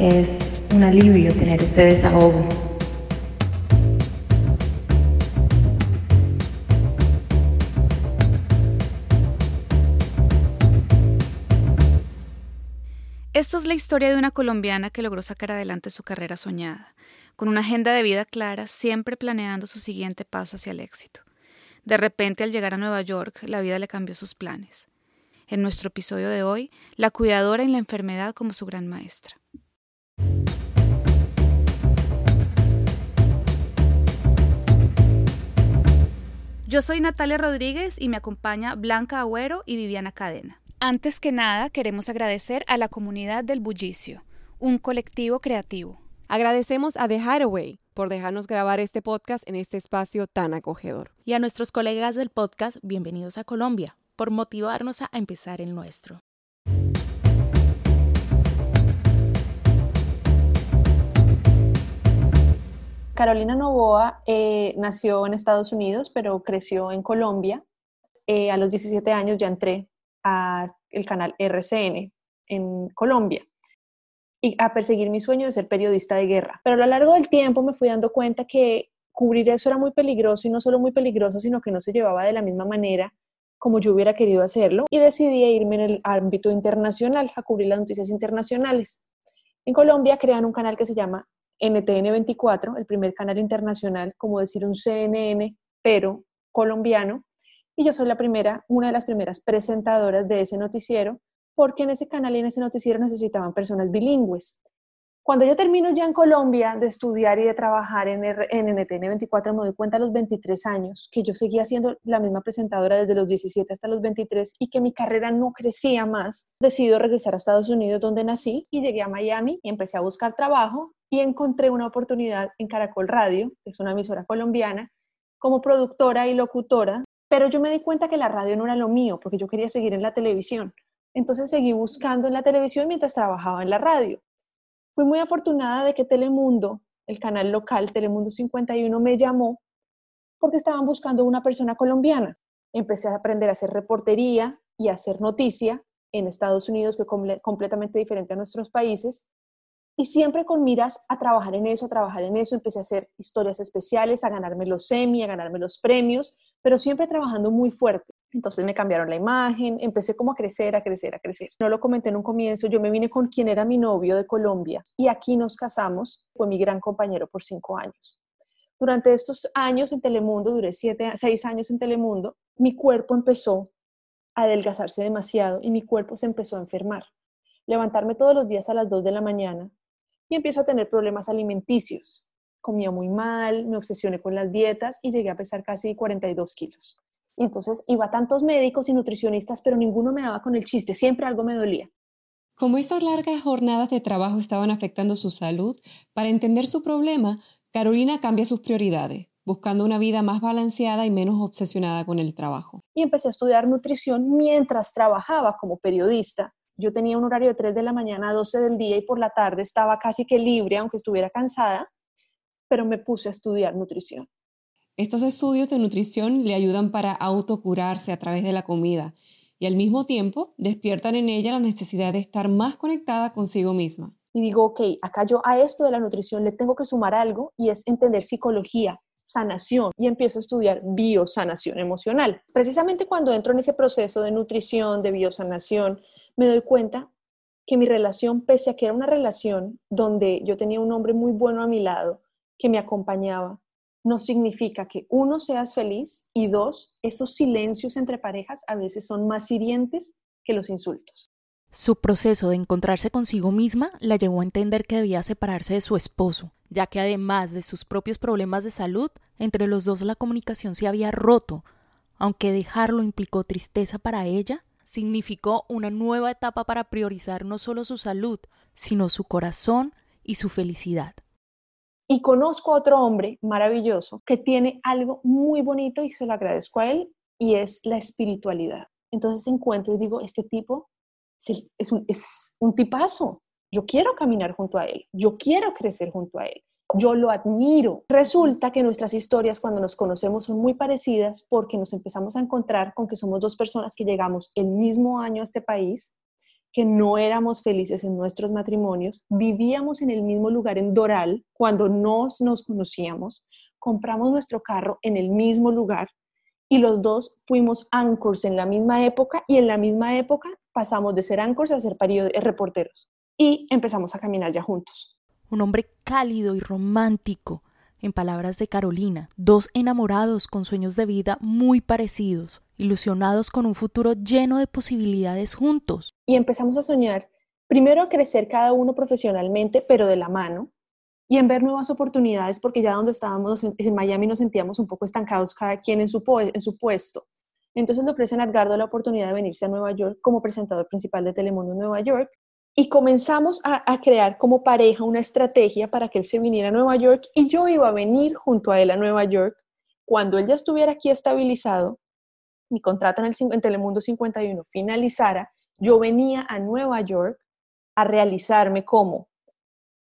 Es un alivio tener este desahogo. Esta es la historia de una colombiana que logró sacar adelante su carrera soñada, con una agenda de vida clara, siempre planeando su siguiente paso hacia el éxito. De repente, al llegar a Nueva York, la vida le cambió sus planes. En nuestro episodio de hoy, la cuidadora en la enfermedad como su gran maestra. Yo soy Natalia Rodríguez y me acompaña Blanca Agüero y Viviana Cadena. Antes que nada, queremos agradecer a la comunidad del Bullicio, un colectivo creativo. Agradecemos a The Hideaway por dejarnos grabar este podcast en este espacio tan acogedor. Y a nuestros colegas del podcast, bienvenidos a Colombia, por motivarnos a empezar el nuestro. Carolina Novoa eh, nació en Estados Unidos, pero creció en Colombia. Eh, a los 17 años ya entré el canal RCN en Colombia y a perseguir mi sueño de ser periodista de guerra. Pero a lo largo del tiempo me fui dando cuenta que cubrir eso era muy peligroso y no solo muy peligroso, sino que no se llevaba de la misma manera como yo hubiera querido hacerlo y decidí irme en el ámbito internacional a cubrir las noticias internacionales. En Colombia crean un canal que se llama NTN24, el primer canal internacional, como decir un CNN, pero colombiano, y yo soy la primera, una de las primeras presentadoras de ese noticiero, porque en ese canal y en ese noticiero necesitaban personas bilingües. Cuando yo termino ya en Colombia de estudiar y de trabajar en, en NTN 24, me doy cuenta a los 23 años que yo seguía siendo la misma presentadora desde los 17 hasta los 23 y que mi carrera no crecía más. Decido regresar a Estados Unidos donde nací y llegué a Miami y empecé a buscar trabajo y encontré una oportunidad en Caracol Radio, que es una emisora colombiana, como productora y locutora pero yo me di cuenta que la radio no era lo mío, porque yo quería seguir en la televisión. Entonces seguí buscando en la televisión mientras trabajaba en la radio. Fui muy afortunada de que Telemundo, el canal local Telemundo 51, me llamó porque estaban buscando una persona colombiana. Empecé a aprender a hacer reportería y a hacer noticia en Estados Unidos, que es completamente diferente a nuestros países. Y siempre con miras a trabajar en eso, a trabajar en eso, empecé a hacer historias especiales, a ganarme los semi, a ganarme los premios, pero siempre trabajando muy fuerte. Entonces me cambiaron la imagen, empecé como a crecer, a crecer, a crecer. No lo comenté en un comienzo, yo me vine con quien era mi novio de Colombia y aquí nos casamos, fue mi gran compañero por cinco años. Durante estos años en Telemundo, duré siete, seis años en Telemundo, mi cuerpo empezó a adelgazarse demasiado y mi cuerpo se empezó a enfermar. Levantarme todos los días a las dos de la mañana, y empiezo a tener problemas alimenticios. Comía muy mal, me obsesioné con las dietas y llegué a pesar casi 42 kilos. Y entonces iba a tantos médicos y nutricionistas, pero ninguno me daba con el chiste, siempre algo me dolía. Como estas largas jornadas de trabajo estaban afectando su salud, para entender su problema, Carolina cambia sus prioridades, buscando una vida más balanceada y menos obsesionada con el trabajo. Y empecé a estudiar nutrición mientras trabajaba como periodista yo tenía un horario de 3 de la mañana a 12 del día y por la tarde estaba casi que libre, aunque estuviera cansada, pero me puse a estudiar nutrición. Estos estudios de nutrición le ayudan para autocurarse a través de la comida y al mismo tiempo despiertan en ella la necesidad de estar más conectada consigo misma. Y digo, ok, acá yo a esto de la nutrición le tengo que sumar algo y es entender psicología, sanación y empiezo a estudiar biosanación emocional. Precisamente cuando entro en ese proceso de nutrición, de biosanación, me doy cuenta que mi relación, pese a que era una relación donde yo tenía un hombre muy bueno a mi lado, que me acompañaba, no significa que uno seas feliz y dos, esos silencios entre parejas a veces son más hirientes que los insultos. Su proceso de encontrarse consigo misma la llevó a entender que debía separarse de su esposo, ya que además de sus propios problemas de salud, entre los dos la comunicación se había roto, aunque dejarlo implicó tristeza para ella significó una nueva etapa para priorizar no solo su salud, sino su corazón y su felicidad. Y conozco a otro hombre maravilloso que tiene algo muy bonito y se lo agradezco a él, y es la espiritualidad. Entonces encuentro y digo, este tipo es un, es un tipazo. Yo quiero caminar junto a él, yo quiero crecer junto a él yo lo admiro. Resulta que nuestras historias cuando nos conocemos son muy parecidas porque nos empezamos a encontrar con que somos dos personas que llegamos el mismo año a este país, que no éramos felices en nuestros matrimonios, vivíamos en el mismo lugar en Doral cuando nos, nos conocíamos, compramos nuestro carro en el mismo lugar y los dos fuimos anchors en la misma época y en la misma época pasamos de ser anchors a ser eh, reporteros y empezamos a caminar ya juntos. Un hombre cálido y romántico, en palabras de Carolina, dos enamorados con sueños de vida muy parecidos, ilusionados con un futuro lleno de posibilidades juntos. Y empezamos a soñar, primero a crecer cada uno profesionalmente, pero de la mano, y en ver nuevas oportunidades, porque ya donde estábamos en Miami nos sentíamos un poco estancados cada quien en su, puesto. Entonces le ofrecen a Edgardo la oportunidad de venirse a Nueva York como presentador principal de Telemundo en Nueva York y comenzamos a, a, crear como pareja una estrategia para que él se viniera a Nueva York y yo iba a venir junto a él a Nueva York cuando él ya estuviera aquí estabilizado, mi contrato en, el, en Telemundo 51 finalizara, yo venía a Nueva York a realizarme como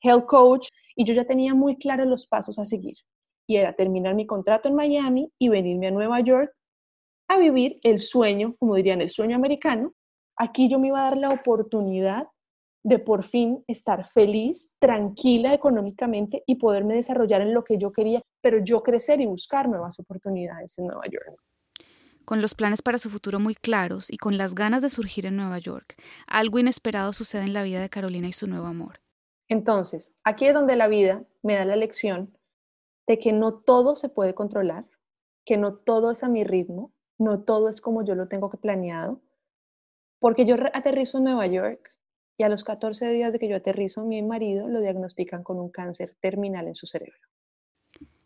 health coach y yo ya tenía muy claros los pasos a seguir. Y era terminar mi contrato en Miami y venirme a Nueva York a vivir el sueño, como dirían, el sueño americano. Aquí yo me iba a dar la oportunidad de por fin estar feliz, tranquila económicamente y poderme desarrollar en lo que yo quería, pero yo crecer y buscar nuevas oportunidades en Nueva York. Con los planes para su futuro muy claros y con las ganas de surgir en Nueva York, algo inesperado sucede en la vida de Carolina y su nuevo amor. Entonces, aquí es donde la vida me da la lección de que no todo se puede controlar, que no todo es a mi ritmo, no todo es como yo lo tengo que planeado, porque yo aterrizo en Nueva York y a los 14 días de que yo aterrizo, mi marido lo diagnostican con un cáncer terminal en su cerebro.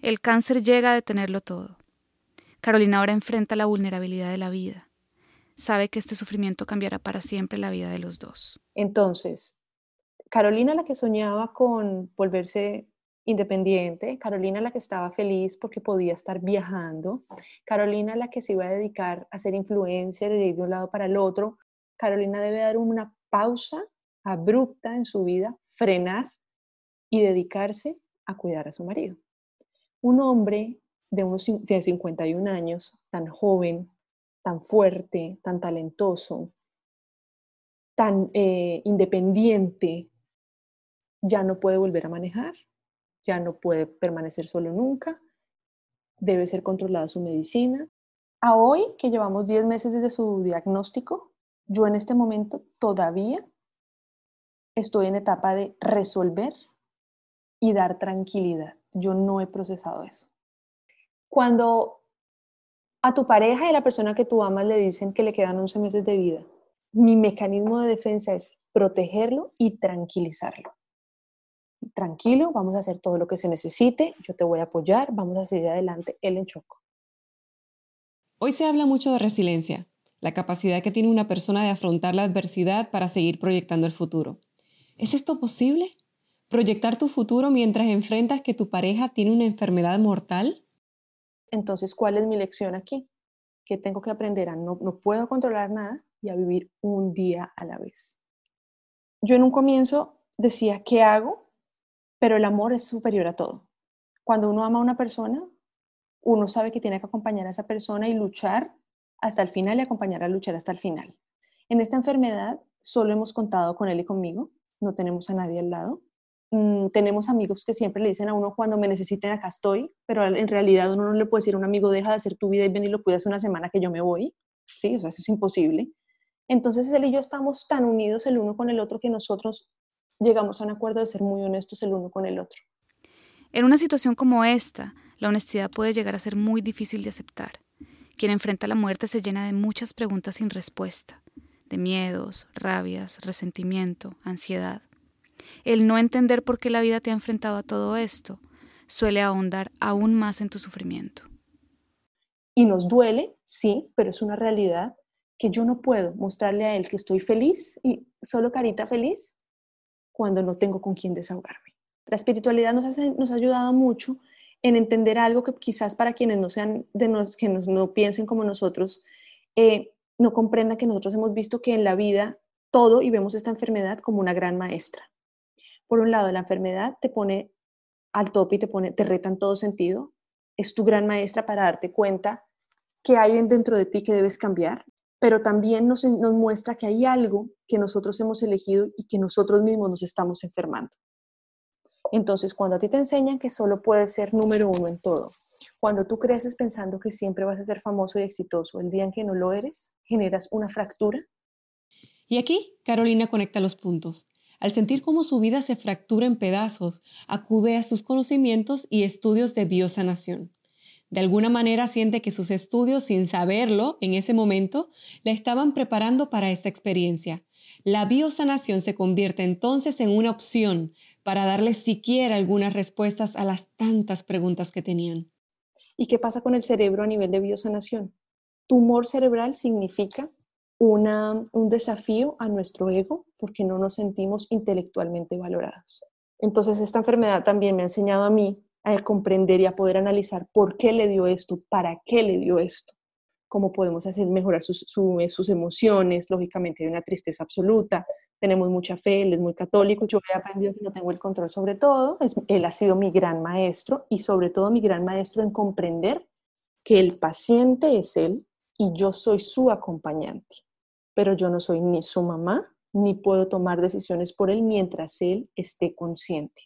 El cáncer llega a detenerlo todo. Carolina ahora enfrenta la vulnerabilidad de la vida. Sabe que este sufrimiento cambiará para siempre la vida de los dos. Entonces, Carolina la que soñaba con volverse independiente, Carolina la que estaba feliz porque podía estar viajando, Carolina la que se iba a dedicar a ser influencer de ir de un lado para el otro, Carolina debe dar una pausa abrupta en su vida, frenar y dedicarse a cuidar a su marido. Un hombre de unos de 51 años, tan joven, tan fuerte, tan talentoso, tan eh, independiente, ya no puede volver a manejar, ya no puede permanecer solo nunca, debe ser controlada su medicina. A hoy, que llevamos 10 meses desde su diagnóstico, yo en este momento todavía estoy en etapa de resolver y dar tranquilidad. Yo no he procesado eso. Cuando a tu pareja y a la persona que tú amas le dicen que le quedan 11 meses de vida, mi mecanismo de defensa es protegerlo y tranquilizarlo. Tranquilo, vamos a hacer todo lo que se necesite, yo te voy a apoyar, vamos a seguir adelante, él en choco. Hoy se habla mucho de resiliencia, la capacidad que tiene una persona de afrontar la adversidad para seguir proyectando el futuro. ¿Es esto posible? ¿Proyectar tu futuro mientras enfrentas que tu pareja tiene una enfermedad mortal? Entonces, ¿cuál es mi lección aquí? Que tengo que aprender a no, no puedo controlar nada y a vivir un día a la vez. Yo en un comienzo decía, ¿qué hago? Pero el amor es superior a todo. Cuando uno ama a una persona, uno sabe que tiene que acompañar a esa persona y luchar hasta el final y acompañar a luchar hasta el final. En esta enfermedad solo hemos contado con él y conmigo, no tenemos a nadie al lado. Mm, tenemos amigos que siempre le dicen a uno cuando me necesiten acá estoy, pero en realidad uno no le puede decir a un amigo deja de hacer tu vida y ven y lo cuidas una semana que yo me voy, sí, o sea, eso es imposible. Entonces él y yo estamos tan unidos el uno con el otro que nosotros llegamos a un acuerdo de ser muy honestos el uno con el otro. En una situación como esta, la honestidad puede llegar a ser muy difícil de aceptar. Quien enfrenta la muerte se llena de muchas preguntas sin respuesta, de miedos, rabias, resentimiento, ansiedad. El no entender por qué la vida te ha enfrentado a todo esto suele ahondar aún más en tu sufrimiento. Y nos duele, sí, pero es una realidad que yo no puedo mostrarle a él que estoy feliz y solo carita feliz cuando no tengo con quién desahogarme. La espiritualidad nos, ha ayudado mucho en entender algo que quizás para quienes no sean de nos, que no piensen como nosotros, eh, no comprendan que nosotros hemos visto que en la vida todo y vemos esta enfermedad como una gran maestra por un lado, la enfermedad te pone al tope y te, pone, te reta en todo sentido. Es tu gran maestra para darte cuenta que hay dentro de ti que debes cambiar. pero también nos, nos muestra que hay algo que nosotros hemos elegido y que nosotros mismos nos estamos enfermando. Entonces, cuando a ti te enseñan que solo puedes ser número uno en todo, cuando tú creces pensando que siempre vas a ser famoso y exitoso, el día en que no lo eres, generas una fractura. Y aquí Carolina conecta los puntos. Al sentir cómo su vida se fractura en pedazos, acude a sus conocimientos y estudios de biosanación. De alguna manera siente que sus estudios, sin saberlo en ese momento, la estaban preparando para esta experiencia. La biosanación se convierte entonces en una opción para darles siquiera algunas respuestas a las tantas preguntas que tenían. ¿Y qué pasa con el cerebro a nivel de biosanación? Tumor cerebral significa un desafío a nuestro ego porque no nos sentimos intelectualmente valorados. Entonces, esta enfermedad también me ha enseñado a mí a comprender y a poder analizar por qué le dio esto, para qué le dio esto, cómo podemos hacer mejorar sus, sus emociones. Lógicamente, hay una tristeza absoluta, tenemos mucha fe, él es muy católico, yo he aprendido que no tengo el control sobre todo, él ha sido mi gran maestro y sobre todo mi gran maestro en comprender que el paciente es él y yo soy su acompañante pero yo no soy ni su mamá, ni puedo tomar decisiones por él mientras él esté consciente.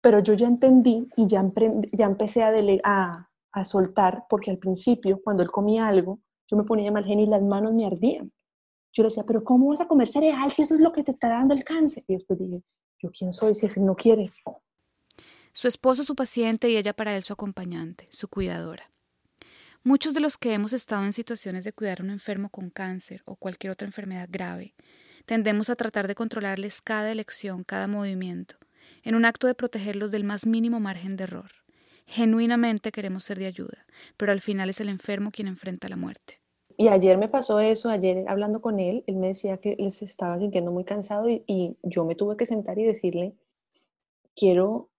Pero yo ya entendí y ya, ya empecé a, a, a soltar, porque al principio, cuando él comía algo, yo me ponía mal genio y las manos me ardían. Yo le decía, pero ¿cómo vas a comer cereal si eso es lo que te está dando el cáncer? Y después dije, ¿yo quién soy si él no quiere? Su esposo su paciente y ella para él su acompañante, su cuidadora. Muchos de los que hemos estado en situaciones de cuidar a un enfermo con cáncer o cualquier otra enfermedad grave, tendemos a tratar de controlarles cada elección, cada movimiento, en un acto de protegerlos del más mínimo margen de error. Genuinamente queremos ser de ayuda, pero al final es el enfermo quien enfrenta la muerte. Y ayer me pasó eso, ayer hablando con él, él me decía que se estaba sintiendo muy cansado y, y yo me tuve que sentar y decirle, quiero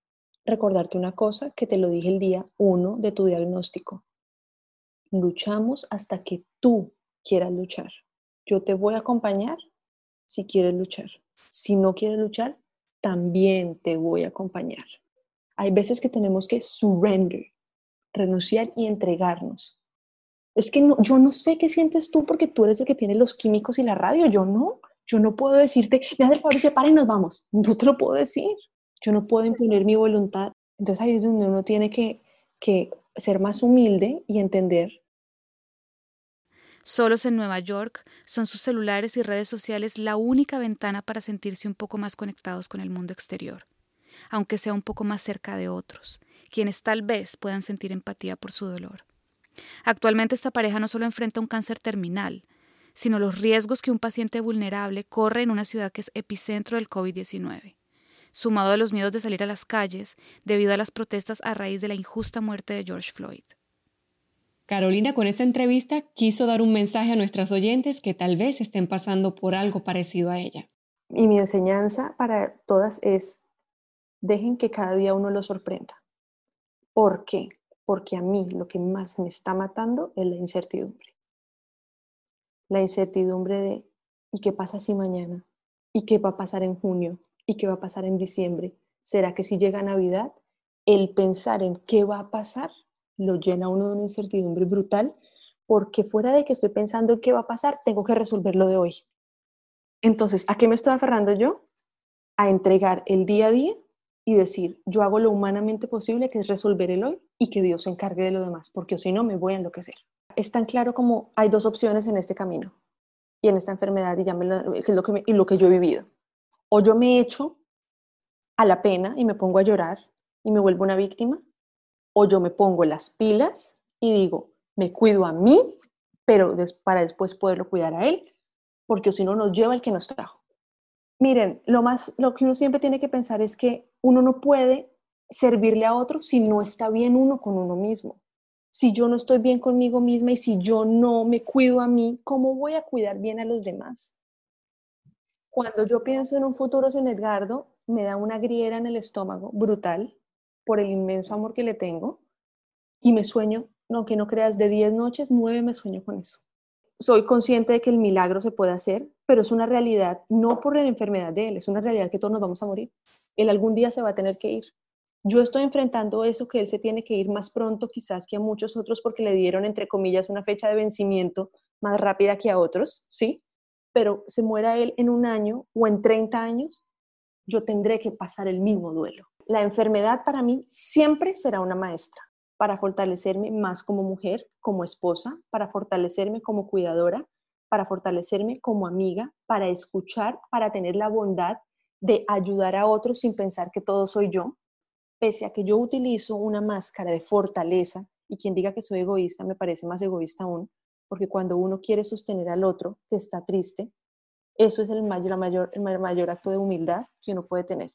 recordarte una cosa que te lo dije el día uno de tu diagnóstico luchamos hasta que tú quieras luchar. Yo te voy a acompañar si quieres luchar. Si no quieres luchar, también te voy a acompañar. Hay veces que tenemos que surrender, renunciar y entregarnos. Es que yo no sé qué sientes tú porque tú eres el que tiene los químicos y la radio, yo no. Yo no puedo decirte, me das el favor y se para y nos vamos. No te lo puedo decir. Yo no puedo imponer mi voluntad. Entonces ahí es donde uno tiene que, que ser más humilde y entender Solos en Nueva York, son sus celulares y redes sociales la única ventana para sentirse un poco más conectados con el mundo exterior, aunque sea un poco más cerca de otros, quienes tal vez puedan sentir empatía por su dolor. Actualmente esta pareja no solo enfrenta un cáncer terminal, sino los riesgos que un paciente vulnerable corre en una ciudad que es epicentro del COVID-19, sumado a los miedos de salir a las calles debido a las protestas a raíz de la injusta muerte de George Floyd. Carolina con esta entrevista quiso dar un mensaje a nuestras oyentes que tal vez estén pasando por algo parecido a ella. Y mi enseñanza para todas es, dejen que cada día uno lo sorprenda. ¿Por qué? Porque a mí lo que más me está matando es la incertidumbre. La incertidumbre de, ¿y qué pasa si mañana? ¿Y qué va a pasar en junio? ¿Y qué va a pasar en diciembre? ¿Será que si llega Navidad, el pensar en qué va a pasar lo llena uno de una incertidumbre brutal, porque fuera de que estoy pensando en qué va a pasar, tengo que resolverlo de hoy. Entonces, ¿a qué me estoy aferrando yo? A entregar el día a día y decir, yo hago lo humanamente posible, que es resolver el hoy, y que Dios se encargue de lo demás, porque si no, me voy a enloquecer. Es tan claro como hay dos opciones en este camino y en esta enfermedad, y, lo, es lo que y lo que yo he vivido. O yo me echo a la pena y me pongo a llorar y me vuelvo una víctima, o yo me pongo las pilas y digo, me cuido a mí, pero para después poderlo cuidar a él, porque si no nos lleva el que nos trajo. Miren, lo más lo que uno siempre tiene que pensar es que uno no puede servirle a otro si no está bien uno con uno mismo. Si yo no estoy bien conmigo misma y si yo no me cuido a mí, ¿cómo voy a cuidar bien a los demás? Cuando yo pienso en un futuro sin Edgardo, me da una griera en el estómago brutal por el inmenso amor que le tengo y me sueño, no que no creas, de 10 noches, 9 me sueño con eso. Soy consciente de que el milagro se puede hacer, pero es una realidad, no por la enfermedad de él, es una realidad que todos nos vamos a morir. Él algún día se va a tener que ir. Yo estoy enfrentando eso, que él se tiene que ir más pronto quizás que a muchos otros porque le dieron, entre comillas, una fecha de vencimiento más rápida que a otros, ¿sí? Pero se muera él en un año o en 30 años, yo tendré que pasar el mismo duelo. La enfermedad para mí siempre será una maestra para fortalecerme más como mujer, como esposa, para fortalecerme como cuidadora, para fortalecerme como amiga, para escuchar, para tener la bondad de ayudar a otros sin pensar que todo soy yo, pese a que yo utilizo una máscara de fortaleza, y quien diga que soy egoísta me parece más egoísta aún, porque cuando uno quiere sostener al otro que está triste, eso es el mayor, el mayor acto de humildad que uno puede tener,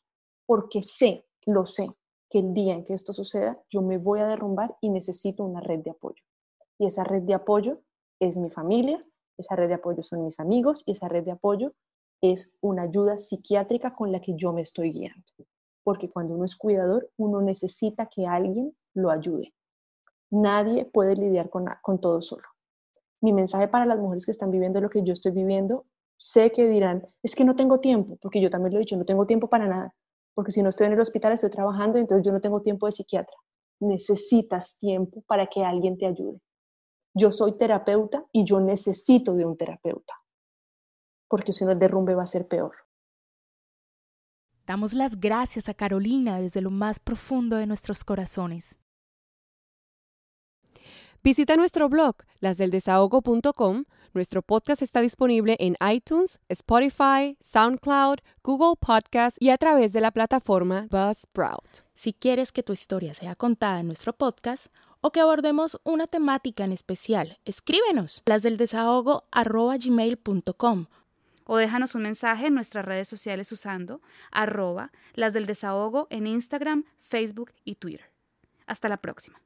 porque sé, lo sé, que el día en que esto suceda, yo me voy a derrumbar y necesito una red de apoyo. Y esa red de apoyo es mi familia, esa red de apoyo son mis amigos y esa red de apoyo es una ayuda psiquiátrica con la que yo me estoy guiando porque cuando uno es cuidador, uno necesita que alguien lo ayude. Nadie puede lidiar con, con todo solo. Mi mensaje para las mujeres que están viviendo lo que yo estoy viviendo, sé que dirán, es que no tengo tiempo, porque yo también lo he dicho, no tengo tiempo para nada, porque si no estoy en el hospital, estoy trabajando, entonces yo no tengo tiempo de psiquiatra. Necesitas tiempo para que alguien te ayude. Yo soy terapeuta y yo necesito de un terapeuta, porque si no el derrumbe va a ser peor. Damos las gracias a Carolina desde lo más profundo de nuestros corazones. Visita nuestro blog, lasdeldesahogo.com. Nuestro podcast está disponible en iTunes, Spotify, SoundCloud, Google Podcast y a través de la plataforma Buzzsprout. Si quieres que tu historia sea contada en nuestro podcast o que abordemos una temática en especial, escríbenos lasdeldesahogo.gmail.com o déjanos un mensaje en nuestras redes sociales usando arroba las del desahogo en Instagram, Facebook y Twitter. Hasta la próxima.